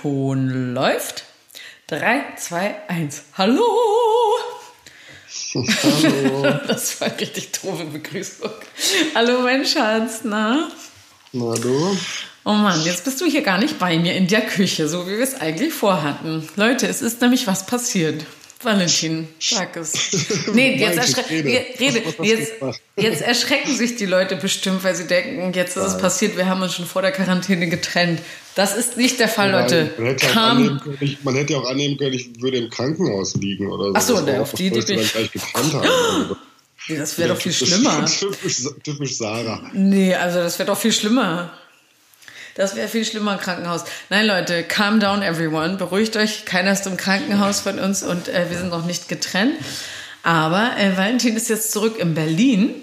Ton läuft. 3, 2, 1. Hallo! Hallo. Das war eine richtig doofe Begrüßung. Hallo, mein Schatz, na? Na du? Oh Mann, jetzt bist du hier gar nicht bei mir in der Küche, so wie wir es eigentlich vorhatten. Leute, es ist nämlich was passiert. Valentin, sag es. Nee, jetzt, erschre rede. rede. Jetzt, jetzt erschrecken sich die Leute bestimmt, weil sie denken, jetzt ist es passiert, wir haben uns schon vor der Quarantäne getrennt. Das ist nicht der Fall, Leute. Man hätte, annehmen können, ich, man hätte ja auch annehmen können, ich würde im Krankenhaus liegen oder so. Ach so, Das war ne, auch auf die wo ich Idee dann bin gleich getrennt habe. Nee, das wäre doch viel Typisch- schlimmer. Typisch, typisch Sarah. Nee, also das wäre doch viel schlimmer. Das wäre viel schlimmer im Krankenhaus. Nein, Leute, calm down everyone. Beruhigt euch. Keiner ist im Krankenhaus von uns und äh, wir sind noch nicht getrennt. Aber äh, Valentin ist jetzt zurück in Berlin,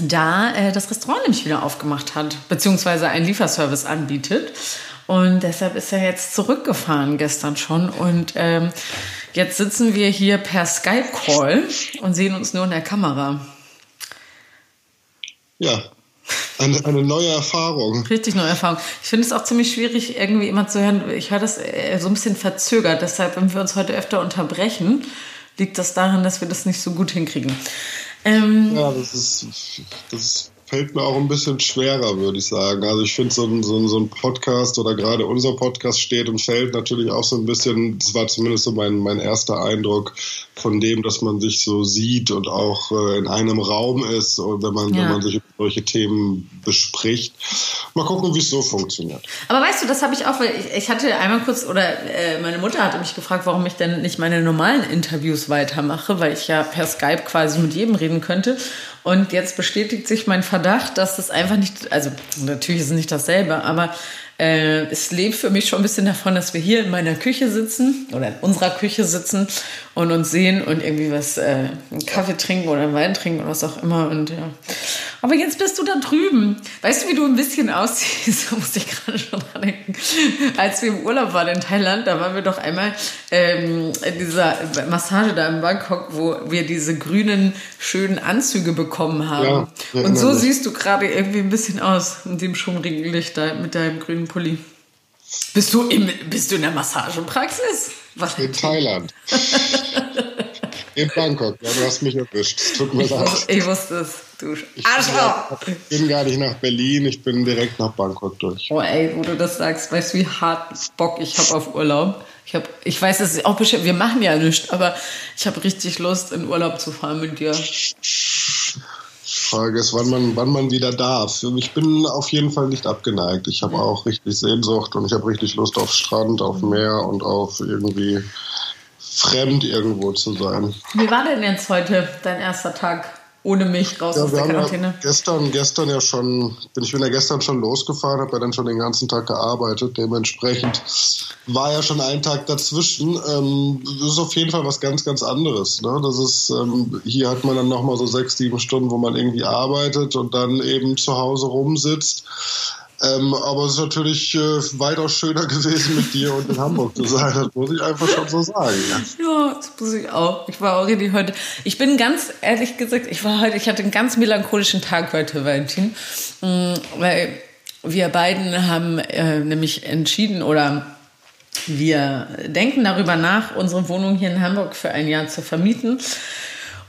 da äh, das Restaurant nämlich wieder aufgemacht hat, beziehungsweise einen Lieferservice anbietet. Und deshalb ist er jetzt zurückgefahren gestern schon. Und ähm, jetzt sitzen wir hier per Skype-Call und sehen uns nur in der Kamera. Ja, eine, eine neue Erfahrung. Richtig neue Erfahrung. Ich finde es auch ziemlich schwierig, irgendwie immer zu hören. Ich höre das äh, so ein bisschen verzögert. Deshalb, wenn wir uns heute öfter unterbrechen, liegt das daran, dass wir das nicht so gut hinkriegen. Ähm, Ja, das ist, das fällt mir auch ein bisschen schwerer, würde ich sagen. Also ich finde so ein, so, ein, so ein Podcast oder gerade unser Podcast steht und fällt natürlich auch so ein bisschen, das war zumindest so mein, mein erster Eindruck von dem, dass man sich so sieht und auch äh, in einem Raum ist wenn man, Ja. wenn man sich über solche Themen bespricht. Mal gucken, wie es so funktioniert. Aber weißt du, das habe ich auch, weil ich, ich hatte einmal kurz, oder äh, meine Mutter hatte mich gefragt, warum ich denn nicht meine normalen Interviews weitermache, weil ich ja per Skype quasi mit jedem reden könnte. Und jetzt bestätigt sich mein Verdacht, dass das einfach nicht, also natürlich ist es nicht dasselbe, aber äh, es lebt für mich schon ein bisschen davon, dass wir hier in meiner Küche sitzen oder in unserer Küche sitzen und uns sehen und irgendwie was, äh, einen Kaffee trinken oder einen Wein trinken oder was auch immer. Und ja. Aber jetzt bist du da drüben. Weißt du, wie du ein bisschen aussiehst? Da muss ich gerade schon dran denken. Als wir im Urlaub waren in Thailand, da waren wir doch einmal ähm, in dieser Massage da in Bangkok, wo wir diese grünen, schönen Anzüge bekommen haben. Ja, und so siehst du gerade irgendwie ein bisschen aus mit dem schummrigen Licht da, mit deinem grünen Pulli. Bist du, im, bist du in der Massagepraxis? Was? In Thailand. In Bangkok. Ja, du hast mich erwischt. Tut mir Ich, leid. ich wusste es. Du Ich Arschloch! bin, bin gar nicht nach Berlin, ich bin direkt nach Bangkok durch. Oh ey, wo du das sagst, weißt du, wie hart Bock ich habe auf Urlaub? Ich, hab, ich weiß, es ist auch bestimmt, wir machen ja nichts, aber ich habe richtig Lust, in Urlaub zu fahren mit dir. Frage ist, wann man, wann man wieder darf. Ich bin auf jeden Fall nicht abgeneigt. Ich habe auch richtig Sehnsucht und ich habe richtig Lust auf Strand, auf Meer und auf irgendwie fremd irgendwo zu sein. Wie war denn jetzt heute dein erster Tag ohne mich raus aus Ja, wir der haben ja Quarantäne? gestern, gestern ja schon, bin ich bin ja gestern schon losgefahren, habe ja dann schon den ganzen Tag gearbeitet. Dementsprechend war ja schon ein Tag dazwischen. Ähm, das ist auf jeden Fall was ganz, ganz anderes. Ne? Das ist, ähm, hier hat man dann nochmal so sechs, sieben Stunden, wo man irgendwie arbeitet und dann eben zu Hause rumsitzt. Ähm, aber es ist natürlich äh, weitaus schöner gewesen, mit dir und in Hamburg zu sein. Das muss ich einfach schon so sagen. Ja. Ja, das muss ich auch. Ich war auch richtig heute. Ich bin ganz ehrlich gesagt, ich war heute, ich hatte einen ganz melancholischen Tag heute, Valentin. Mm, Weil wir beiden haben äh, nämlich entschieden oder wir denken darüber nach, unsere Wohnung hier in Hamburg für ein Jahr zu vermieten.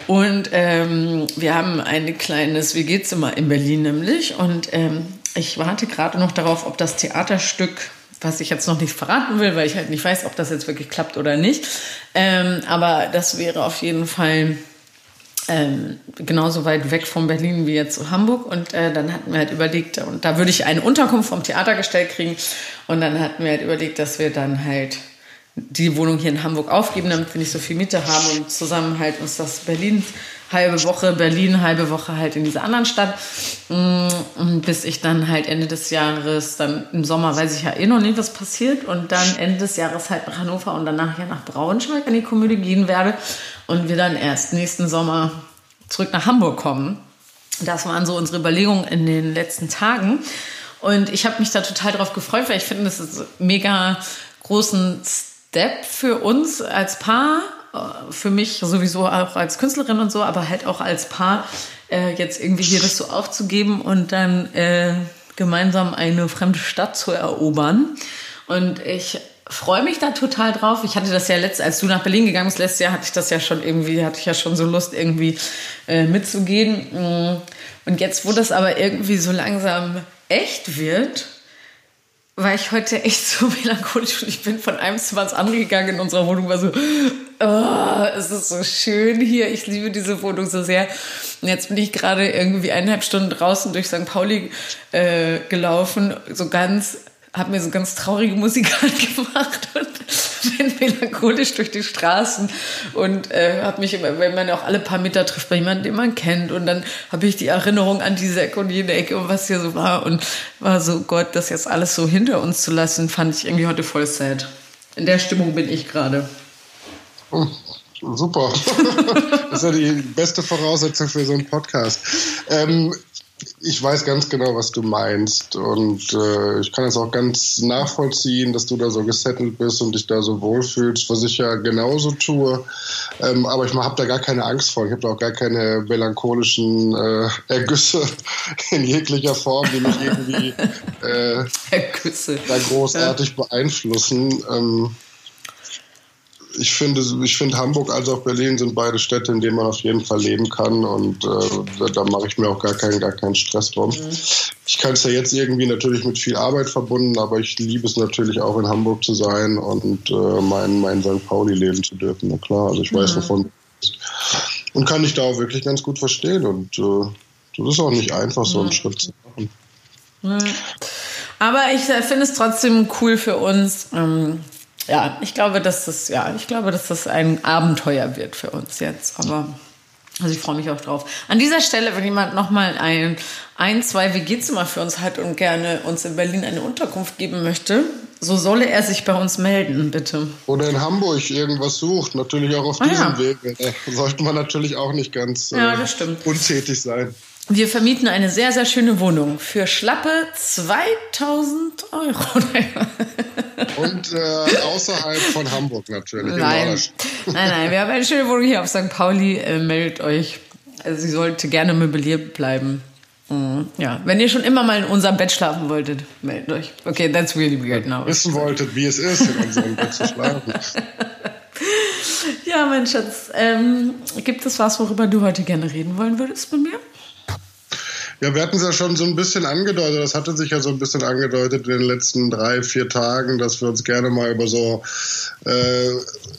Und ähm, wir haben ein kleines WG-Zimmer in Berlin nämlich. Und ähm, ich warte gerade noch darauf, ob das Theaterstück, was ich jetzt noch nicht verraten will, weil ich halt nicht weiß, ob das jetzt wirklich klappt oder nicht. Ähm, aber das wäre auf jeden Fall ähm, genauso weit weg von Berlin wie jetzt zu Hamburg. Und äh, dann hatten wir halt überlegt, und da würde ich eine Unterkunft vom Theater gestellt kriegen. Und dann hatten wir halt überlegt, dass wir dann halt die Wohnung hier in Hamburg aufgeben, damit wir nicht so viel Miete haben und zusammen halt uns das Berlin halbe Woche, Berlin halbe Woche halt in dieser anderen Stadt. Mm, bis ich dann halt Ende des Jahres, dann im Sommer weiß ich ja eh noch nicht, was passiert. Und dann Ende des Jahres halt nach Hannover und danach ja nach Braunschweig an die Komödie gehen werde. Und wir dann erst nächsten Sommer zurück nach Hamburg kommen. Das waren so unsere Überlegungen in den letzten Tagen. Und ich habe mich da total drauf gefreut, weil ich finde, das ist mega großen Step für uns als Paar, für mich sowieso auch als Künstlerin und so, aber halt auch als Paar, äh, jetzt irgendwie hier das so aufzugeben und dann äh, gemeinsam eine fremde Stadt zu erobern. Und ich freue mich da total drauf. Ich hatte das ja letztes, als du nach Berlin gegangen bist, letztes Jahr hatte ich das ja schon irgendwie, hatte ich ja schon so Lust, irgendwie äh, mitzugehen. Mm. Und jetzt, wo das aber irgendwie so langsam echt wird, war ich heute echt so melancholisch und ich bin von einem Zimmer ins andere gegangen in unserer Wohnung, war so, oh, es ist so schön hier, ich liebe diese Wohnung so sehr. Und jetzt bin ich gerade irgendwie eineinhalb Stunden draußen durch St. Pauli äh, gelaufen, so ganz habe mir so ganz traurige Musik angemacht und bin melancholisch durch die Straßen und äh, habe mich immer, wenn man auch alle paar Meter trifft bei jemandem, den man kennt und dann habe ich die Erinnerung an diese Ecke und jene Ecke und was hier so war und war so Gott, das jetzt alles so hinter uns zu lassen, fand ich irgendwie heute voll sad. In der Stimmung bin ich gerade. Oh, super. das ist ja die beste Voraussetzung für so einen Podcast. Ähm, ich weiß ganz genau, was du meinst. Und äh, ich kann es auch ganz nachvollziehen, dass du da so gesettelt bist und dich da so wohlfühlst, was ich ja genauso tue. Ähm, aber ich habe da gar keine Angst vor. Ich habe da auch gar keine melancholischen äh, Ergüsse in jeglicher Form, die mich irgendwie äh, da großartig beeinflussen. Ähm, ich finde, ich finde Hamburg als auch Berlin sind beide Städte, in denen man auf jeden Fall leben kann und äh, da mache ich mir auch gar keinen, gar keinen Stress drum. Mhm. Ich kann es ja jetzt irgendwie natürlich mit viel Arbeit verbunden, aber ich liebe es natürlich auch in Hamburg zu sein und äh, mein, mein St. Pauli leben zu dürfen. Na klar, also ich weiß, mhm. wovon du bist. Und kann ich da auch wirklich ganz gut verstehen und äh, das ist auch nicht einfach, so einen mhm. Schritt zu machen. Mhm. Aber ich äh, finde es trotzdem cool für uns. Ja, ich glaube, dass das, ja, ich glaube, dass das ein Abenteuer wird für uns jetzt. Aber also ich freue mich auch drauf. An dieser Stelle, wenn jemand nochmal ein, ein, zwei WG-Zimmer für uns hat und gerne uns in Berlin eine Unterkunft geben möchte, so solle er sich bei uns melden, bitte. Oder in Hamburg irgendwas sucht, natürlich auch auf ah, diesem ja. Weg. Da sollte man natürlich auch nicht ganz ja, äh, untätig sein. Wir vermieten eine sehr, sehr schöne Wohnung für schlappe 2000 Euro. Und äh, außerhalb von Hamburg natürlich. Nein. nein, nein, wir haben eine schöne Wohnung hier auf St. Pauli. Äh, meldet euch. Also, sie sollte gerne möbliert bleiben. Mhm. Ja, wenn ihr schon immer mal in unserem Bett schlafen wolltet, meldet euch. Okay, that's really weird now. Wissen wolltet, wie es ist, in unserem Bett zu schlafen. Ja, mein Schatz, ähm, gibt es was, worüber du heute gerne reden wollen würdest mit mir? Ja, wir hatten es ja schon so ein bisschen angedeutet, das hatte sich ja so ein bisschen angedeutet in den letzten drei, vier Tagen, dass wir uns gerne mal über so, äh,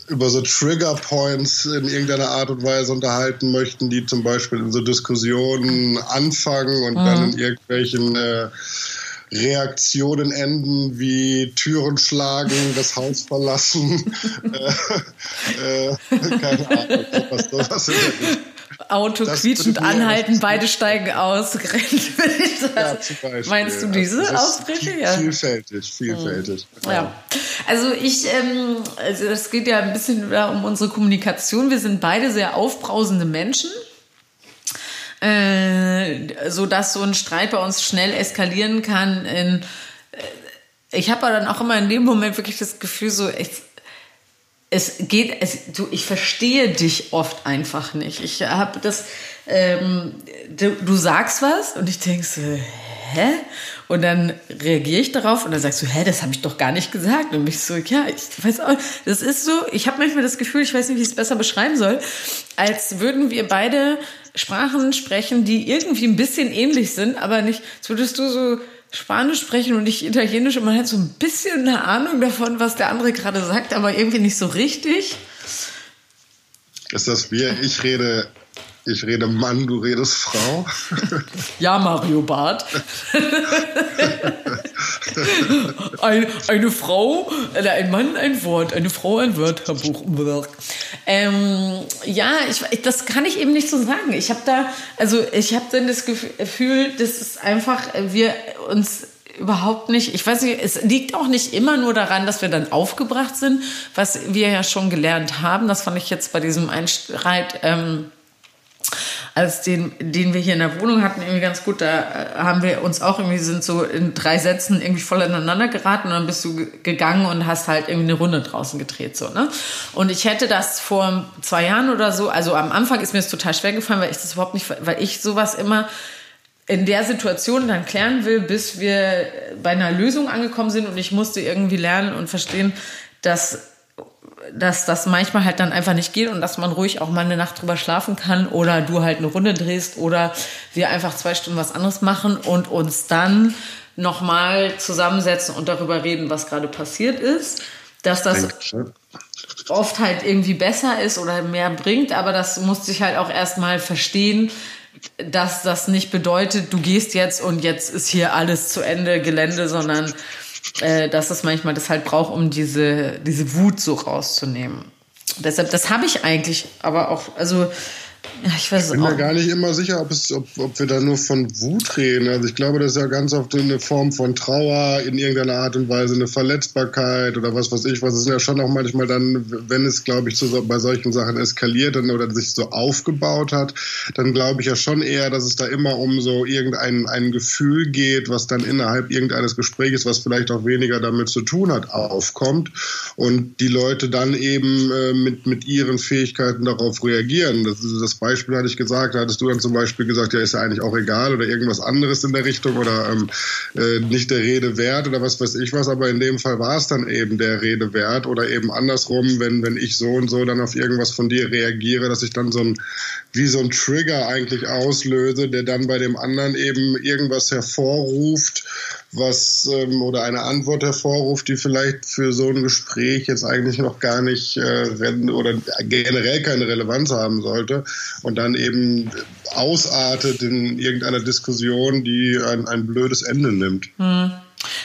über so Trigger Points in irgendeiner Art und Weise unterhalten möchten, die zum Beispiel in so Diskussionen anfangen und mhm. dann in irgendwelchen äh, Reaktionen enden wie Türen schlagen, das Haus verlassen, äh, äh, keine Ahnung, was sowas der Auto das quietschend anhalten, beide steigen aus, sagen. Ja, Meinst du diese Ausbrüche? Ja. Vielfältig, vielfältig. Hm. Ja. Also ich, ähm, also es geht ja ein bisschen um unsere Kommunikation. Wir sind beide sehr aufbrausende Menschen. Äh, so dass so ein Streit bei uns schnell eskalieren kann. In, äh, ich habe aber dann auch immer in dem Moment wirklich das Gefühl, so, ich, es geht, es, du, ich verstehe dich oft einfach nicht. Ich habe das, ähm, du, du, sagst was und ich denke so, hä? Und dann reagiere ich darauf und dann sagst du, hä, das habe ich doch gar nicht gesagt. Und mich so, ja, ich weiß auch, das ist so, ich habe manchmal das Gefühl, ich weiß nicht, wie ich es besser beschreiben soll, als würden wir beide Sprachen sprechen, die irgendwie ein bisschen ähnlich sind, aber nicht, als würdest du so Spanisch sprechen und nicht Italienisch und man hat so ein bisschen eine Ahnung davon, was der andere gerade sagt, aber irgendwie nicht so richtig. Ist das wie ich rede ich rede Mann, du redest Frau. Ja, Mario Barth. Ein, eine Frau, äh, ein Mann, ein Wort, eine Frau, ein Wörterbuch. Ähm, ja, ich, das kann ich eben nicht so sagen. Ich habe da, also ich habe dann das Gefühl, dass es einfach, wir uns überhaupt nicht, ich weiß nicht, es liegt auch nicht immer nur daran, dass wir dann aufgebracht sind, was wir ja schon gelernt haben. Das fand ich jetzt bei diesem Einstreit. Ähm, als den, den wir hier in der Wohnung hatten, irgendwie ganz gut. Da äh, haben wir uns auch irgendwie sind so in drei Sätzen irgendwie voll ineinander geraten und dann bist du gegangen und hast halt irgendwie eine Runde draußen gedreht, so, ne? Und ich hätte das vor zwei Jahren oder so, also am Anfang ist mir das total schwer gefallen, weil ich das überhaupt nicht, weil ich sowas immer in der Situation dann klären will, bis wir bei einer Lösung angekommen sind und ich musste irgendwie lernen und verstehen, dass dass das manchmal halt dann einfach nicht geht und dass man ruhig auch mal eine Nacht drüber schlafen kann oder du halt eine Runde drehst oder wir einfach zwei Stunden was anderes machen und uns dann nochmal zusammensetzen und darüber reden, was gerade passiert ist. Dass das oft halt irgendwie besser ist oder mehr bringt, aber das muss sich halt auch erstmal verstehen, dass das nicht bedeutet, du gehst jetzt und jetzt ist hier alles zu Ende Gelände, sondern äh, dass es manchmal das halt braucht, um diese, diese Wut so rauszunehmen. Deshalb, das habe ich eigentlich, aber auch, also ich ich bin mir gar nicht immer sicher, ob, es, ob, ob wir da nur von Wut reden. Also ich glaube, das ist ja ganz oft eine Form von Trauer, in irgendeiner Art und Weise eine Verletzbarkeit oder was weiß ich was. Es ist ja schon auch manchmal dann, wenn es, glaube ich, zu, bei solchen Sachen eskaliert dann, oder sich so aufgebaut hat, dann glaube ich ja schon eher, dass es da immer um so irgendein ein Gefühl geht, was dann innerhalb irgendeines Gesprächs, was vielleicht auch weniger damit zu tun hat, aufkommt und die Leute dann eben äh, mit, mit ihren Fähigkeiten darauf reagieren. Das das Beispiel Beispiel hatte ich gesagt, da hattest du dann zum Beispiel gesagt, ja, ist ja eigentlich auch egal oder irgendwas anderes in der Richtung oder ähm, äh, nicht der Rede wert oder was weiß ich was, aber in dem Fall war es dann eben der Rede wert oder eben andersrum, wenn, wenn ich so und so dann auf irgendwas von dir reagiere, dass ich dann so ein, wie so ein Trigger eigentlich auslöse, der dann bei dem anderen eben irgendwas hervorruft, was ähm, oder eine Antwort hervorruft, die vielleicht für so ein Gespräch jetzt eigentlich noch gar nicht äh, oder generell keine Relevanz haben sollte und dann eben ausartet in irgendeiner Diskussion, die ein, ein blödes Ende nimmt. Hm.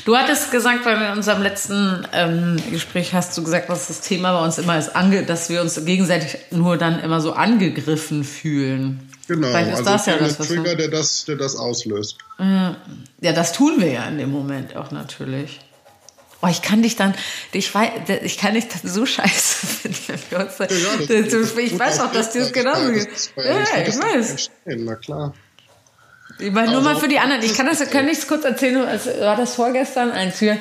Du hattest gesagt, weil wir in unserem letzten ähm, Gespräch hast du gesagt, was das Thema bei uns immer ist, dass wir uns gegenseitig nur dann immer so angegriffen fühlen. Genau, also das ja das, Trigger, der das, der das auslöst. Ja, das tun wir ja in dem Moment auch natürlich. Oh, ich kann dich dann, ich weiß, ich kann dich dann so scheiße finden, wenn wir uns ja, das, ich weiß auch, dass dir das genauso geht. Ja, ich weiß. Na klar. Ich meine, nur also, mal für die anderen. Ich kann das, kann ich kurz erzählen, als war das vorgestern, als wir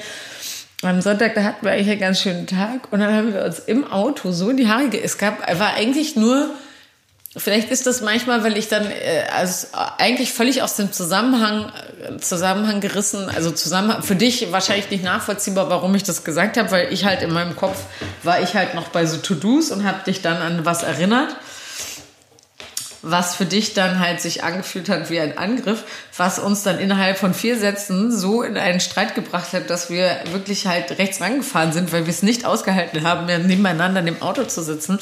am Sonntag, da hatten wir eigentlich einen ganz schönen Tag und dann haben wir uns im Auto so in die Haare ge Es gab, war eigentlich nur Vielleicht ist das manchmal, weil ich dann äh, also eigentlich völlig aus dem Zusammenhang äh, Zusammenhang gerissen, also Zusammenhang für dich wahrscheinlich nicht nachvollziehbar, warum ich das gesagt habe, weil ich halt in meinem Kopf war ich halt noch bei so To-Dos und habe dich dann an was erinnert, was für dich dann halt sich angefühlt hat wie ein Angriff, was uns dann innerhalb von vier Sätzen so in einen Streit gebracht hat, dass wir wirklich halt rechts rangefahren sind, weil wir es nicht ausgehalten haben, nebeneinander in dem Auto zu sitzen.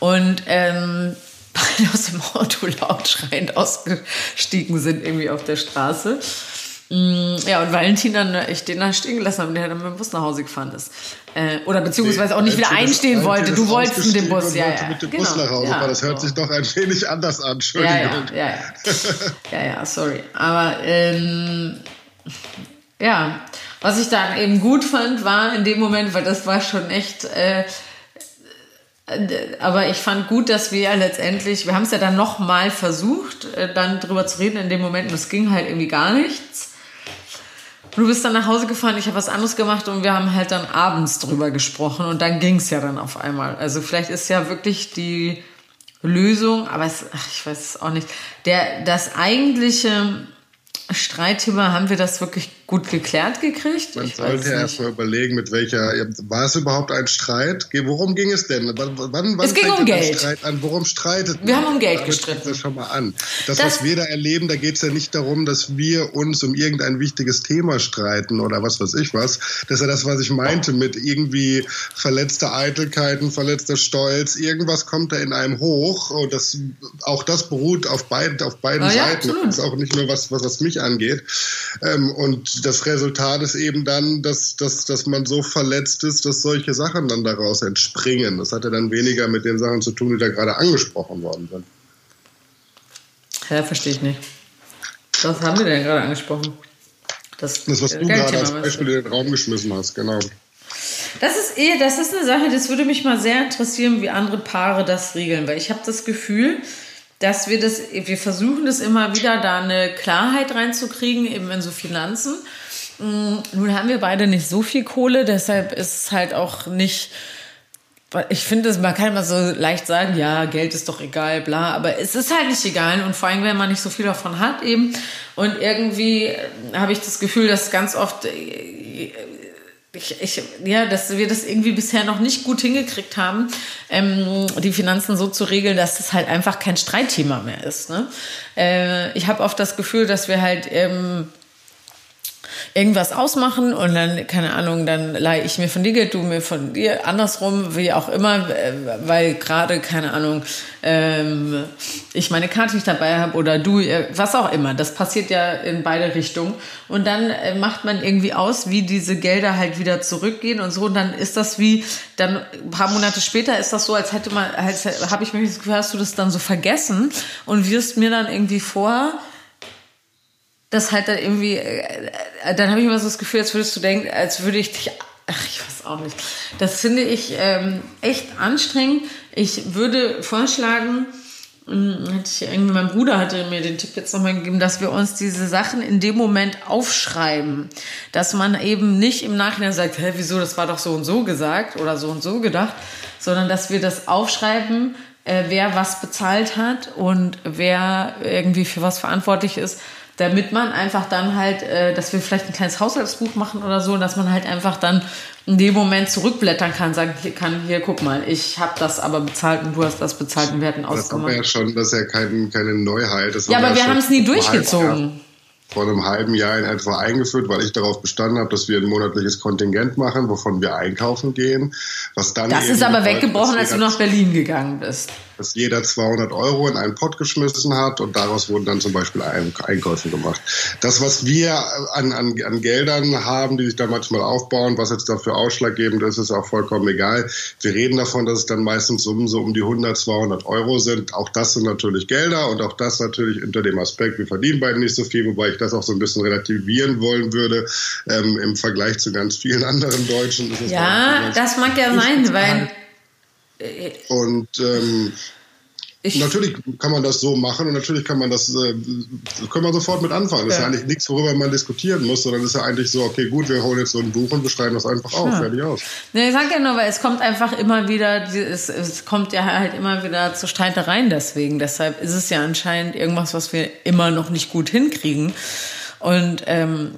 Und ähm, beide aus dem Auto laut schreiend ausgestiegen sind, irgendwie auf der Straße. Mm, ja, und Valentin dann äh, ich den da stehen gelassen habe, der dann mit dem Bus nach Hause gefahren ist. Äh, oder beziehungsweise auch nicht wieder einstehen wollte. Du wolltest mit dem Bus, ja, ja. mit dem genau. Bus nach Hause ja, Das hört sich doch ein wenig anders an, Entschuldigung. Ja, ja, ja, ja, ja sorry. Aber ähm, ja, was ich dann eben gut fand, war in dem Moment, weil das war schon echt äh, aber ich fand gut, dass wir letztendlich, wir haben es ja dann nochmal versucht, äh, dann drüber zu reden in dem Moment und es ging halt irgendwie gar nichts. du bist dann nach Hause gefahren, ich habe was anderes gemacht und wir haben halt dann abends drüber gesprochen und dann ging es ja dann auf einmal. Also vielleicht ist ja wirklich die Lösung, aber es, ach, ich weiß es auch nicht, der, das eigentliche Streitthema, haben wir das wirklich gut geklärt gekriegt? Man ich sollte ja erstmal überlegen, mit welcher, war es überhaupt ein Streit? Worum ging es denn? Wann, wann, es ging um Geld. Streit an? Worum streitet man? Wir haben um Geld Damit gestritten. Das schon mal an. Das, das, was wir da erleben, da geht es ja nicht darum, dass wir uns um irgendein wichtiges Thema streiten oder was weiß ich was. Das ist ja das, was ich meinte mit irgendwie verletzter Eitelkeiten, verletzter Stolz. Irgendwas kommt da in einem hoch und das, auch das beruht auf, beid, auf beiden ah, ja, Seiten. Absolut. Das ist auch nicht nur was, was, was mich angeht. Ähm, und das Resultat ist eben dann, dass, dass, dass man so verletzt ist, dass solche Sachen dann daraus entspringen. Das hat ja dann weniger mit den Sachen zu tun, die da gerade angesprochen worden sind. Ja, verstehe ich nicht. Was haben wir denn gerade angesprochen? Das, das was du gerade als Beispiel in den Raum geschmissen hast, genau. Das ist eh, das ist eine Sache, das würde mich mal sehr interessieren, wie andere Paare das regeln, weil ich habe das Gefühl, dass wir das, wir versuchen das immer wieder, da eine Klarheit reinzukriegen, eben in so Finanzen. Mm, nun haben wir beide nicht so viel Kohle, deshalb ist es halt auch nicht ich finde, man kann immer so leicht sagen, ja, Geld ist doch egal, bla, aber es ist halt nicht egal und vor allem, wenn man nicht so viel davon hat eben. Und irgendwie habe ich das Gefühl, dass ganz oft äh, ich, ich, ja, dass wir das irgendwie bisher noch nicht gut hingekriegt haben, ähm, die Finanzen so zu regeln, dass das halt einfach kein Streitthema mehr ist. Ne? Äh, ich habe oft das Gefühl, dass wir halt ähm, irgendwas ausmachen und dann, keine Ahnung, dann leihe ich mir von dir Geld, du mir von dir, andersrum, wie auch immer, äh, weil gerade, keine Ahnung, ähm, ich meine Karte nicht dabei habe oder du, äh, was auch immer. Das passiert ja in beide Richtungen. Und dann äh, macht man irgendwie aus, wie diese Gelder halt wieder zurückgehen und so. Und dann ist das wie, dann ein paar Monate später ist das so, als hätte man, als habe ich mir das Gefühl, hast du das dann so vergessen und wirst mir dann irgendwie vor, das halt dann irgendwie, äh, dann habe ich immer so das Gefühl, als würdest du denken, als würde ich dich, ach, ich weiß auch nicht. Das finde ich ähm, echt anstrengend. Ich würde vorschlagen, hatte ich irgendwie, mein Bruder hatte mir den Tipp jetzt nochmal gegeben, dass wir uns diese Sachen in dem Moment aufschreiben. Dass man eben nicht im Nachhinein sagt, hä, wieso, das war doch so und so gesagt oder so und so gedacht, sondern dass wir das aufschreiben, äh, wer was bezahlt hat und wer irgendwie für was verantwortlich ist damit man einfach dann halt, äh, dass wir vielleicht ein kleines Haushaltsbuch machen oder so, dass man halt einfach dann in dem Moment zurückblättern kann, sagen kann, hier, guck mal, ich habe das aber bezahlt und du hast das bezahlt und wir hatten ausgemacht. Das ist ja schon, das ist ja kein, keine Neuheit. Ja, aber wir haben es nie durchgezogen vor einem halben Jahr in etwa eingeführt, weil ich darauf bestanden habe, dass wir ein monatliches Kontingent machen, wovon wir einkaufen gehen. Was dann das ist aber weggebrochen, als du nach Berlin gegangen bist dass jeder 200 Euro in einen Pott geschmissen hat und daraus wurden dann zum Beispiel Einkäufe gemacht. Das, was wir an, an, an Geldern haben, die sich da manchmal aufbauen, was jetzt dafür ausschlaggebend ist, ist auch vollkommen egal. Wir reden davon, dass es dann meistens Summen so um die 100, 200 Euro sind. Auch das sind natürlich Gelder und auch das natürlich unter dem Aspekt, wir verdienen beide nicht so viel, wobei ich das auch so ein bisschen relativieren wollen würde ähm, im Vergleich zu ganz vielen anderen Deutschen. ja, das mag ja sein, weil und ähm, natürlich kann man das so machen und natürlich kann man das, äh, können wir sofort mit anfangen. Das ja. ist ja eigentlich nichts, worüber man diskutieren muss, sondern es ist ja eigentlich so, okay, gut, wir holen jetzt so ein Buch und wir schreiben das einfach auf, ja. fertig aus. Ne, ich sag ja nur, weil es kommt einfach immer wieder, es, es kommt ja halt immer wieder zu Streitereien deswegen. Deshalb ist es ja anscheinend irgendwas, was wir immer noch nicht gut hinkriegen. Und ähm,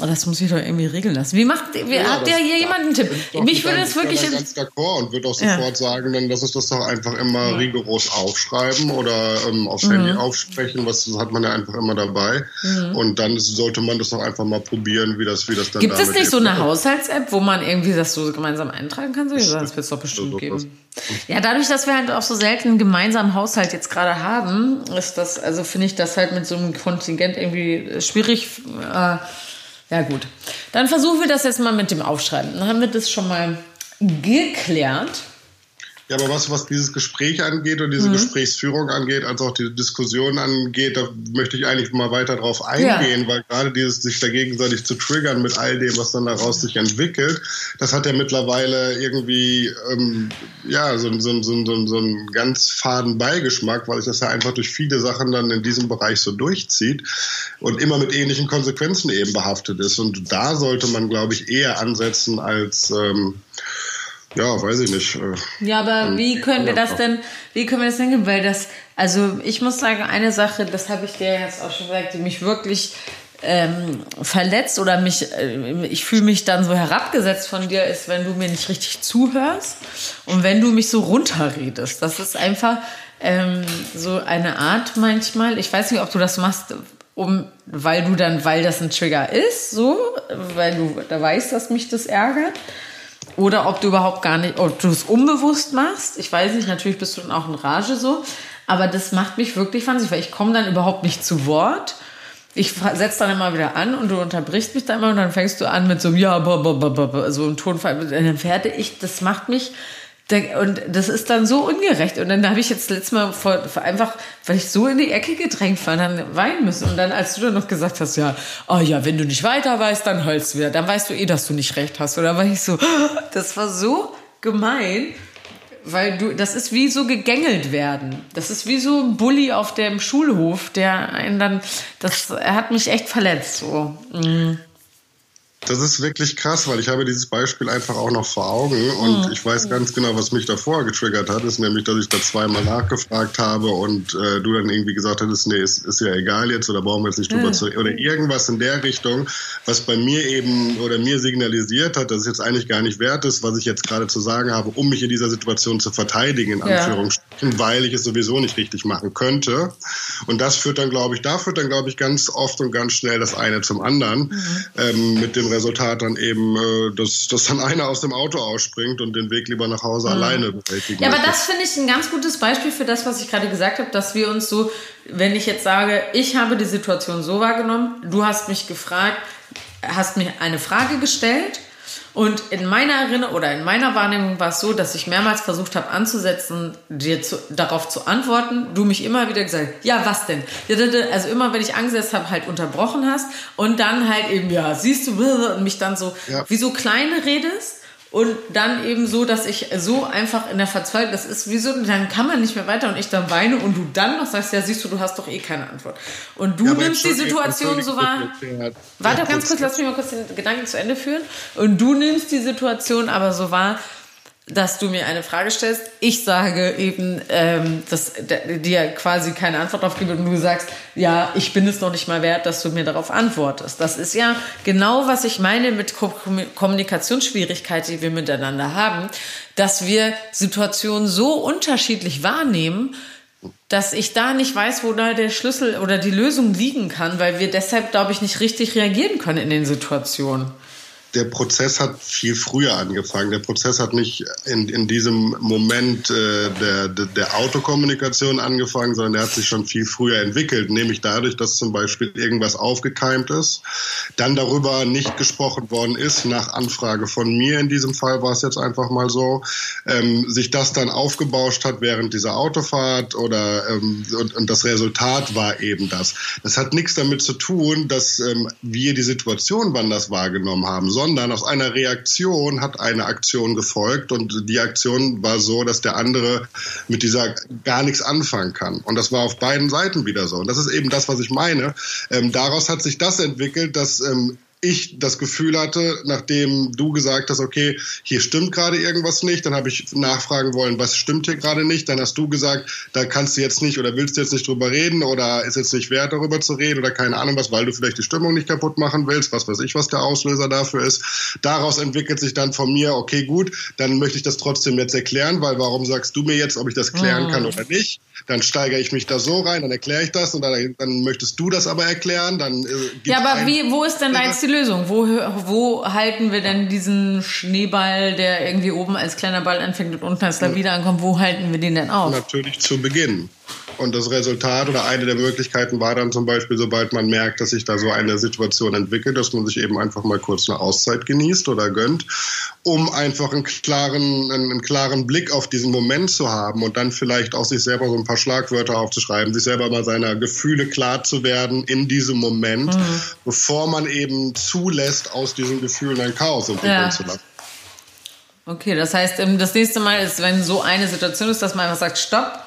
das muss ich doch irgendwie regeln lassen. Wie macht, wie, ja, habt ihr hier jemanden einen Tipp? Mich würde es wirklich. Ich bin ganz d'accord und würde auch sofort ja. sagen, dann lass uns das doch einfach immer ja. rigoros aufschreiben oder ähm, aufs mhm. Handy aufsprechen. Was hat man ja einfach immer dabei. Mhm. Und dann sollte man das doch einfach mal probieren, wie das, wie das dann Gibt es nicht so eine Haushalts-App, wo man irgendwie das so gemeinsam eintragen kann? So, das wird es doch bestimmt geben. Ja, dadurch, dass wir halt auch so selten einen gemeinsamen Haushalt jetzt gerade haben, ist das, also finde ich das halt mit so einem Kontingent irgendwie schwierig. Äh, ja, gut. Dann versuchen wir das jetzt mal mit dem Aufschreiben. Dann haben wir das schon mal geklärt. Ja, aber was, was dieses Gespräch angeht und diese mhm. Gesprächsführung angeht, als auch die Diskussion angeht, da möchte ich eigentlich mal weiter drauf eingehen, ja. weil gerade dieses sich da gegenseitig zu triggern mit all dem, was dann daraus sich entwickelt, das hat ja mittlerweile irgendwie ähm, ja so, so, so, so, so einen ganz faden Beigeschmack, weil sich das ja einfach durch viele Sachen dann in diesem Bereich so durchzieht und immer mit ähnlichen Konsequenzen eben behaftet ist. Und da sollte man, glaube ich, eher ansetzen als ähm, ja, weiß ich nicht. Ja, aber wie können wir das denn, wie können wir das denn, weil das, also ich muss sagen, eine Sache, das habe ich dir jetzt auch schon gesagt, die mich wirklich ähm, verletzt oder mich, äh, ich fühle mich dann so herabgesetzt von dir, ist, wenn du mir nicht richtig zuhörst und wenn du mich so runterredest. Das ist einfach ähm, so eine Art manchmal, ich weiß nicht, ob du das machst, um, weil du dann, weil das ein Trigger ist, so, weil du da weißt, dass mich das ärgert. Oder ob du überhaupt gar nicht, ob du es unbewusst machst. Ich weiß nicht, natürlich bist du dann auch in Rage so. Aber das macht mich wirklich wahnsinnig, weil ich komme dann überhaupt nicht zu Wort. Ich setze dann immer wieder an und du unterbrichst mich dann immer und dann fängst du an mit so einem Ja, so einem Tonfall. Dann fertig ich, das macht mich und das ist dann so ungerecht. Und dann habe ich jetzt letztes Mal vor, vor einfach, weil ich so in die Ecke gedrängt war, dann weinen müssen. Und dann, als du dann noch gesagt hast, ja, oh ja, wenn du nicht weiter weißt, dann heulst du wieder. Dann weißt du eh, dass du nicht recht hast. Dann war ich so, das war so gemein, weil du, das ist wie so gegängelt werden. Das ist wie so ein Bully auf dem Schulhof, der einen dann, das, er hat mich echt verletzt, so. Mhm. Das ist wirklich krass, weil ich habe dieses Beispiel einfach auch noch vor Augen und mhm. ich weiß ganz genau, was mich davor getriggert hat, ist nämlich, dass ich da zweimal nachgefragt habe und äh, du dann irgendwie gesagt hattest, nee, ist, ist ja egal jetzt oder brauchen wir jetzt nicht drüber mhm. zu oder irgendwas in der Richtung, was bei mir eben oder mir signalisiert hat, dass es jetzt eigentlich gar nicht wert ist, was ich jetzt gerade zu sagen habe, um mich in dieser Situation zu verteidigen, in ja. Anführungsstrichen, weil ich es sowieso nicht richtig machen könnte. Und das führt dann, glaube ich, da führt dann, glaube ich, ganz oft und ganz schnell das eine zum anderen mhm. ähm, mit dem Resultat dann eben, äh, dass, dass dann einer aus dem Auto ausspringt und den Weg lieber nach Hause mhm. alleine bewältigen Ja, aber das finde ich ein ganz gutes Beispiel für das, was ich gerade gesagt habe, dass wir uns so, wenn ich jetzt sage, ich habe die Situation so wahrgenommen, du hast mich gefragt, hast mir eine Frage gestellt und in meiner Erinnerung oder in meiner Wahrnehmung war es so, dass ich mehrmals versucht habe anzusetzen, dir zu, darauf zu antworten. Du mich immer wieder gesagt, ja, was denn? Also immer, wenn ich angesetzt habe, halt unterbrochen hast und dann halt eben, ja, siehst du, und mich dann so, ja. wie so kleine redest. Und dann eben so, dass ich so einfach in der Verzweiflung, das ist wie so, dann kann man nicht mehr weiter und ich dann weine und du dann noch sagst, ja, siehst du, du hast doch eh keine Antwort. Und du ja, nimmst die Situation so wahr. Warte ganz kurz, lass mich mal kurz den Gedanken zu Ende führen. Und du nimmst die Situation aber so wahr, dass du mir eine Frage stellst. Ich sage eben, ähm, dass dir quasi keine Antwort darauf gebe und du sagst, ja, ich bin es noch nicht mal wert, dass du mir darauf antwortest. Das ist ja genau, was ich meine mit Ko Kommunikationsschwierigkeiten, die wir miteinander haben, dass wir Situationen so unterschiedlich wahrnehmen, dass ich da nicht weiß, wo da der Schlüssel oder die Lösung liegen kann, weil wir deshalb, glaube ich, nicht richtig reagieren können in den Situationen der Prozess hat viel früher angefangen. Der Prozess hat nicht in, in diesem Moment äh, der, der Autokommunikation angefangen, sondern der hat sich schon viel früher entwickelt, nämlich dadurch, dass zum Beispiel irgendwas aufgekeimt ist, dann darüber nicht gesprochen worden ist, nach Anfrage von mir in diesem Fall war es jetzt einfach mal so, ähm, sich das dann aufgebauscht hat während dieser Autofahrt oder ähm, und, und das Resultat war eben das. Das hat nichts damit zu tun, dass ähm, wir die Situation wann das wahrgenommen haben, sondern aus einer Reaktion hat eine Aktion gefolgt und die Aktion war so, dass der andere mit dieser gar nichts anfangen kann. Und das war auf beiden Seiten wieder so. Und das ist eben das, was ich meine. Ähm, daraus hat sich das entwickelt, dass ähm, ich das Gefühl hatte, nachdem du gesagt hast, okay, hier stimmt gerade irgendwas nicht, dann habe ich nachfragen wollen, was stimmt hier gerade nicht, dann hast du gesagt, da kannst du jetzt nicht oder willst du jetzt nicht drüber reden oder ist jetzt nicht wert, darüber zu reden oder keine Ahnung was, weil du vielleicht die Stimmung nicht kaputt machen willst, was weiß ich, was der Auslöser dafür ist. Daraus entwickelt sich dann von mir, okay, gut, dann möchte ich das trotzdem jetzt erklären, weil warum sagst du mir jetzt, ob ich das klären kann oder nicht? Dann steigere ich mich da so rein, dann erkläre ich das und dann, dann möchtest du das aber erklären, dann äh, Ja, aber wie, wo ist denn jetzt die Lösung? Wo, wo halten wir denn diesen Schneeball, der irgendwie oben als kleiner Ball anfängt und unten als Lawine ankommt, wo halten wir den denn auf? Natürlich zu Beginn. Und das Resultat oder eine der Möglichkeiten war dann zum Beispiel, sobald man merkt, dass sich da so eine Situation entwickelt, dass man sich eben einfach mal kurz eine Auszeit genießt oder gönnt, um einfach einen klaren, einen, klaren Blick auf diesen Moment zu haben und dann vielleicht auch sich selber so ein paar Schlagwörter aufzuschreiben, sich selber mal seiner Gefühle klar zu werden in diesem Moment, mhm. bevor man eben zulässt, aus diesen Gefühlen ein Chaos entwickeln ja. zu lassen. Okay, das heißt, ähm, das nächste Mal ist, wenn so eine Situation ist, dass man einfach sagt, stopp,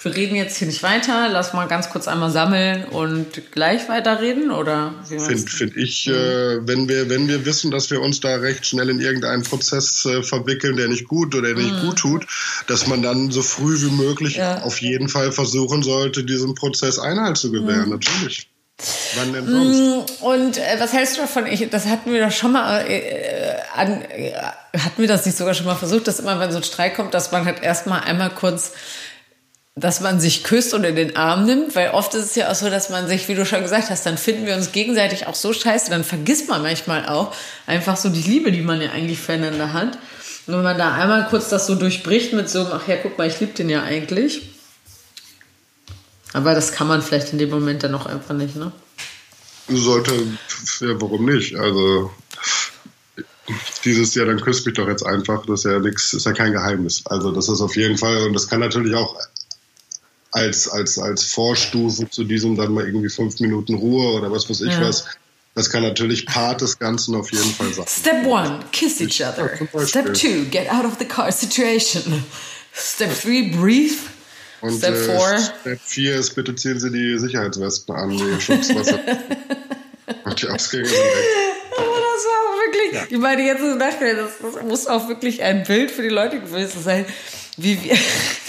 wir reden jetzt hier nicht weiter, lass mal ganz kurz einmal sammeln und gleich weiterreden oder Finde find ich, äh, wenn wir wenn wir wissen, dass wir uns da recht schnell in irgendeinen Prozess äh, verwickeln, der nicht gut oder nicht mhm. gut tut, dass man dann so früh wie möglich ja. auf jeden Fall versuchen sollte, diesem Prozess Einhalt zu gewähren, mhm. natürlich. Wann denn sonst? Mm, und äh, was hältst du davon? Ich, das hatten wir doch schon mal äh, an, äh, hatten wir das nicht sogar schon mal versucht, dass immer, wenn so ein Streik kommt, dass man halt erstmal einmal kurz dass man sich küsst und in den Arm nimmt, weil oft ist es ja auch so, dass man sich, wie du schon gesagt hast, dann finden wir uns gegenseitig auch so scheiße, dann vergisst man manchmal auch einfach so die Liebe, die man ja eigentlich füreinander hat. Und wenn man da einmal kurz das so durchbricht mit so, ach ja, guck mal, ich liebe den ja eigentlich. Aber das kann man vielleicht in dem Moment dann auch einfach nicht, ne? Sollte, ja, warum nicht? Also, dieses Jahr, dann küsst mich doch jetzt einfach, das ist ja nichts, ist ja kein Geheimnis. Also das ist auf jeden Fall, und das kann natürlich auch als, als, als Vorstufe zu diesem dann mal irgendwie fünf Minuten Ruhe oder was weiß ich ja. was. Das kann natürlich Part des Ganzen auf jeden Fall sein. Step one, kiss each other. Step two, get out of the car situation. Step three, breathe. Und Step 4 äh, Step 4 ist, bitte ziehen Sie die Sicherheitswesten an, die Schutzwasser. Und die Ausgänge sind weg. Aber das war wirklich, ja. ich meine, jetzt nachher, das, das muss auch wirklich ein Bild für die Leute gewesen sein, wie wir,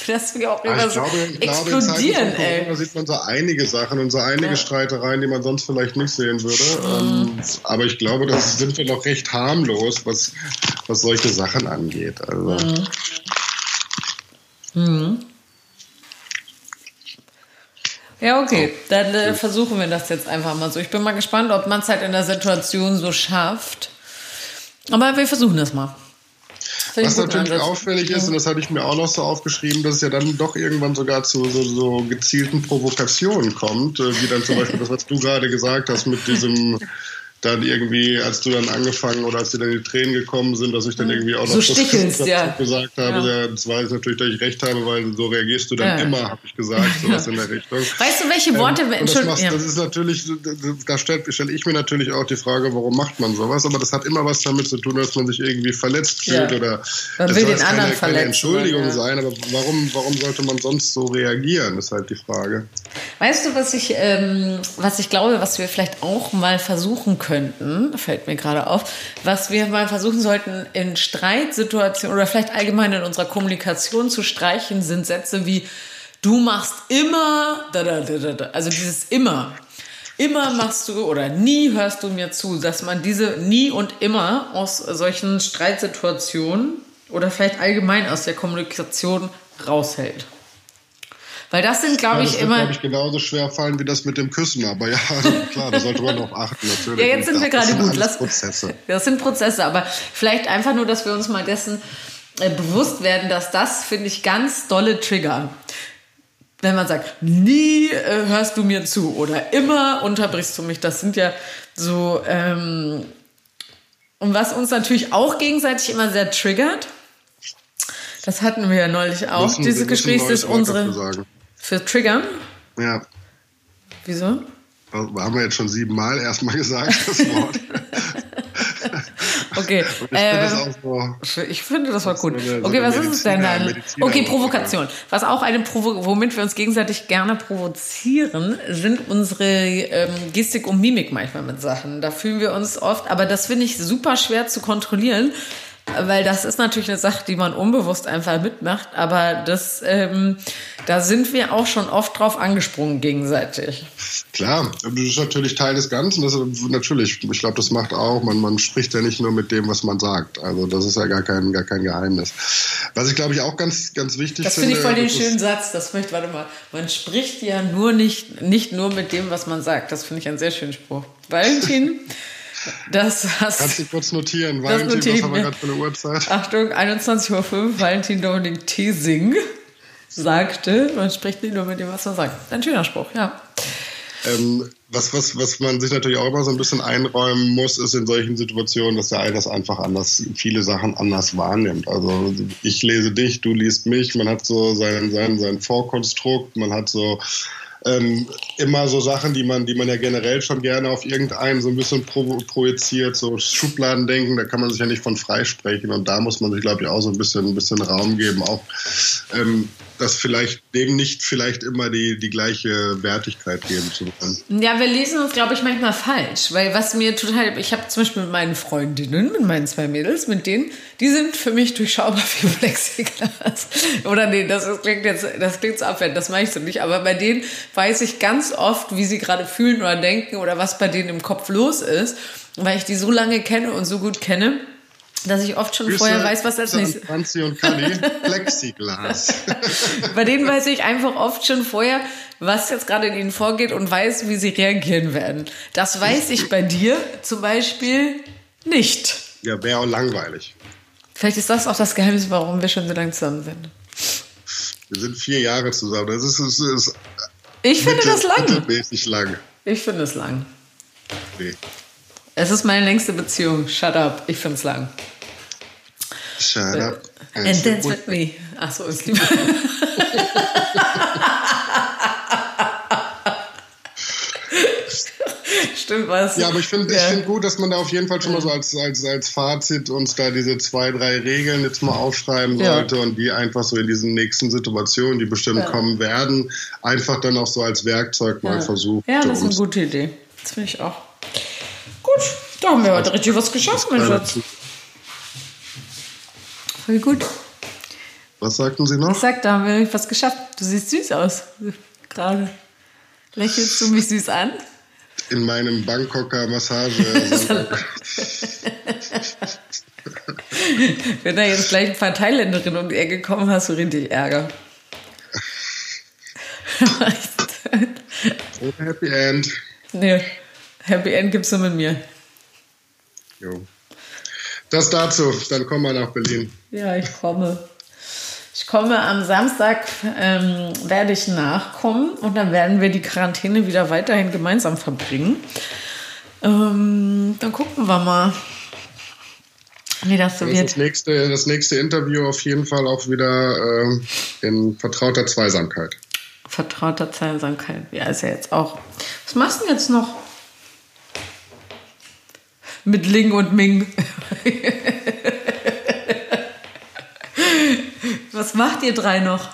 dass wir auch immer ja, ich so glaube, explodieren, glaube, ey. Da sieht man so einige Sachen und so einige ja. Streitereien, die man sonst vielleicht nicht sehen würde. Mhm. Ähm, aber ich glaube, da sind wir noch recht harmlos, was, was solche Sachen angeht. Also. Mhm. Mhm. Ja, okay. Dann äh, versuchen wir das jetzt einfach mal so. Ich bin mal gespannt, ob man es halt in der Situation so schafft. Aber wir versuchen das mal. Was natürlich Ansatz. auffällig ist, und das hatte ich mir auch noch so aufgeschrieben, dass es ja dann doch irgendwann sogar zu so, so gezielten Provokationen kommt, äh, wie dann zum Beispiel das, was du gerade gesagt hast mit diesem dann irgendwie, als du dann angefangen oder als dir dann die Tränen gekommen sind, dass ich dann irgendwie auch noch so stichelst, ja. gesagt habe, ja. das weiß ich natürlich, dass ich recht habe, weil so reagierst du dann ja. immer, habe ich gesagt, sowas in der Richtung. Weißt du, welche Worte... Ähm, das, machst, das ist natürlich, da stelle stell ich mir natürlich auch die Frage, warum macht man sowas, aber das hat immer was damit zu tun, dass man sich irgendwie verletzt fühlt oder man will den anderen keine, keine Entschuldigung sein, aber warum, warum sollte man sonst so reagieren, ist halt die Frage. Weißt du, was ich, ähm, was ich glaube, was wir vielleicht auch mal versuchen können, könnten, fällt mir gerade auf, was wir mal versuchen sollten in Streitsituationen oder vielleicht allgemein in unserer Kommunikation zu streichen, sind Sätze wie du machst immer, also dieses immer. Immer machst du oder nie hörst du mir zu, dass man diese nie und immer aus solchen Streitsituationen oder vielleicht allgemein aus der Kommunikation raushält. Weil das sind, glaube ja, ich, immer. Das glaube ich, genauso schwer fallen wie das mit dem Küssen. Aber ja, klar, da sollte man noch achten, natürlich. ja, jetzt sind wir gerade gut. Lass, Prozesse. Das sind Prozesse, aber vielleicht einfach nur, dass wir uns mal dessen äh, bewusst werden, dass das, finde ich, ganz dolle Trigger. Wenn man sagt, nie äh, hörst du mir zu oder immer unterbrichst du mich, das sind ja so. Ähm, und was uns natürlich auch gegenseitig immer sehr triggert, das hatten wir ja neulich auch, müssen, dieses Gespräch ist unsere. Für Triggern? Ja. Wieso? Haben wir jetzt schon siebenmal erstmal gesagt, das Wort. okay. Ich, äh, so, ich, finde das war gut. So eine, okay, was ist es denn dann? Okay, Provokation. Was auch eine Provo womit wir uns gegenseitig gerne provozieren, sind unsere ähm, Gestik und Mimik manchmal mit Sachen. Da fühlen wir uns oft, aber das finde ich super schwer zu kontrollieren weil das ist natürlich eine Sache, die man unbewusst einfach mitmacht, aber das, ähm, da sind wir auch schon oft drauf angesprungen gegenseitig. Klar, das ist natürlich Teil des Ganzen. Das ist natürlich, ich glaube, das macht auch, man, man spricht ja nicht nur mit dem, was man sagt. Also das ist ja gar kein, gar kein Geheimnis. Was ich glaube ich auch ganz, ganz wichtig das finde. Das finde ich voll den schönen Satz. Das möchte, warte mal, man spricht ja nur nicht, nicht nur mit dem, was man sagt. Das finde ich einen sehr schönen Spruch. Valentin? Das hast, Kannst du kurz notieren. Valentin, notieren, was haben wir gerade für eine Uhrzeit? Achtung, 21.05 Uhr, Valentin Dominik Tesing sagte, man spricht nicht nur mit dem, was man sagt. Ein schöner Spruch, ja. Ähm, was, was, was man sich natürlich auch immer so ein bisschen einräumen muss, ist in solchen Situationen, dass der eine das einfach anders, viele Sachen anders wahrnimmt. Also ich lese dich, du liest mich, man hat so sein, sein, sein Vorkonstrukt, man hat so ähm, immer so Sachen, die man, die man ja generell schon gerne auf irgendeinen so ein bisschen pro, projiziert, so Schubladendenken, da kann man sich ja nicht von freisprechen. Und da muss man sich, glaube ich, auch so ein bisschen, ein bisschen Raum geben, auch ähm, das vielleicht dem nicht vielleicht immer die, die gleiche Wertigkeit geben zu können. Ja, wir lesen uns, glaube ich, manchmal falsch, weil was mir total, ich habe zum Beispiel mit meinen Freundinnen, mit meinen zwei Mädels, mit denen, die sind für mich durchschaubar wie Plexiglas. Oder nee, das klingt jetzt, das klingt so abwertend, das meine ich so nicht, aber bei denen weiß ich ganz oft, wie sie gerade fühlen oder denken oder was bei denen im Kopf los ist, weil ich die so lange kenne und so gut kenne dass ich oft schon Grüße vorher weiß, was als nächstes. Franzi und Kali, Plexiglas. Bei denen weiß ich einfach oft schon vorher, was jetzt gerade in ihnen vorgeht und weiß, wie sie reagieren werden. Das weiß ich bei dir zum Beispiel nicht. Ja, wäre auch langweilig. Vielleicht ist das auch das Geheimnis, warum wir schon so lange zusammen sind. Wir sind vier Jahre zusammen. Das ist, ist, ist ich finde das lang. lang. Ich finde es lang. Nee. Es ist meine längste Beziehung. Shut up. Ich finde es lang. Shut up. And, and dance with me. Achso, ist lieber. Stimmt was. Ja, aber ich finde ja. find gut, dass man da auf jeden Fall schon mal so als, als, als Fazit uns da diese zwei, drei Regeln jetzt mal aufschreiben sollte ja. und die einfach so in diesen nächsten Situationen, die bestimmt ja. kommen werden, einfach dann auch so als Werkzeug mal versuchen. Ja, das ist eine gute Idee. Das finde ich auch. Gut, Da haben wir heute richtig was geschafft, mein Schatz. Voll gut. Was sagten Sie noch? Ich sag, da haben wir was geschafft. Du siehst süß aus. Gerade. Lächelst du mich süß an? In meinem Bangkoker Massage. Wenn da jetzt gleich ein paar Thailänderinnen um die Ecke kommen, hast du richtig Ärger. Happy End. Nee, Happy End gibt's nur mit mir. Jo. Das dazu, dann kommen wir nach Berlin. Ja, ich komme. Ich komme am Samstag, ähm, werde ich nachkommen und dann werden wir die Quarantäne wieder weiterhin gemeinsam verbringen. Ähm, dann gucken wir mal, wie das so wird. das, nächste, das nächste Interview auf jeden Fall auch wieder ähm, in vertrauter Zweisamkeit. Vertrauter Zweisamkeit. Ja, ist ja jetzt auch. Was machst du denn jetzt noch? Mit Ling und Ming. Was macht ihr drei noch?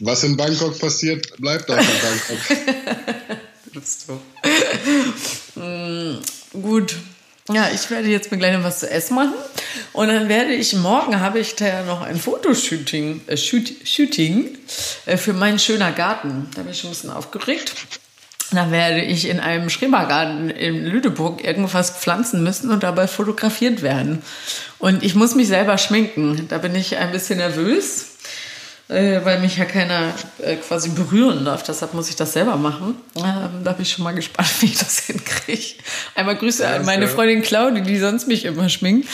Was in Bangkok passiert, bleibt auch in Bangkok. bist du. Mm, gut. Ja, ich werde jetzt mir gleich noch was zu essen machen. Und dann werde ich, morgen habe ich da noch ein Fotoshooting äh, Shoot, Shooting, äh, für meinen schöner Garten. Da bin ich schon ein bisschen aufgeregt. Da werde ich in einem Schrebergarten in Lüneburg irgendwas pflanzen müssen und dabei fotografiert werden. Und ich muss mich selber schminken. Da bin ich ein bisschen nervös, äh, weil mich ja keiner äh, quasi berühren darf. Deshalb muss ich das selber machen. Ähm, da bin ich schon mal gespannt, wie ich das hinkriege. Einmal Grüße an meine. Freundin Claudia, die sonst mich immer schminkt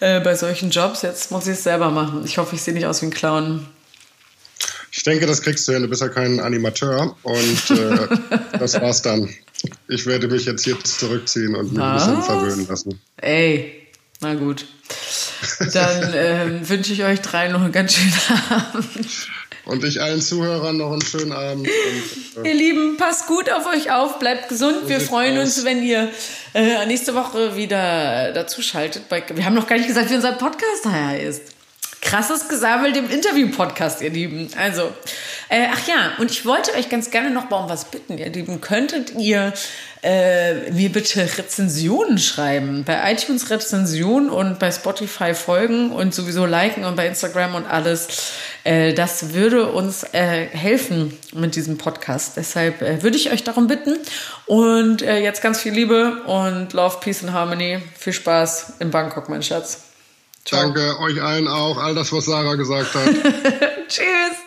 äh, bei solchen Jobs. Jetzt muss ich es selber machen. Ich hoffe, ich sehe nicht aus wie ein Clown. Ich denke, das kriegst du hin. Du bist ja kein Animateur. Und äh, das war's dann. Ich werde mich jetzt hier zurückziehen und mich ein bisschen Was? verwöhnen lassen. Ey, na gut. Dann ähm, wünsche ich euch drei noch einen ganz schönen Abend. Und ich allen Zuhörern noch einen schönen Abend. Und, äh, Ihr Lieben, passt gut auf euch auf, bleibt gesund. Wir sieht's freuen aus. uns, wenn ihr äh, nächste Woche wieder dazu schaltet. Bei, wir haben noch gar nicht gesagt, wie unser Podcast heißt. Krasses Gesammelt im Interview-Podcast, ihr Lieben. Also, äh, ach ja, und ich wollte euch ganz gerne noch mal um was bitten, ihr Lieben. Könntet ihr äh, mir bitte Rezensionen schreiben? Bei iTunes Rezensionen und bei Spotify folgen und sowieso liken und bei Instagram und alles. Äh, das würde uns äh, helfen mit diesem Podcast. Deshalb äh, würde ich euch darum bitten. Und äh, jetzt ganz viel Liebe und Love, Peace and Harmony. Viel Spaß in Bangkok, mein Schatz. Ciao. danke euch allen auch. All das, was Sarah gesagt hat. Tschüss.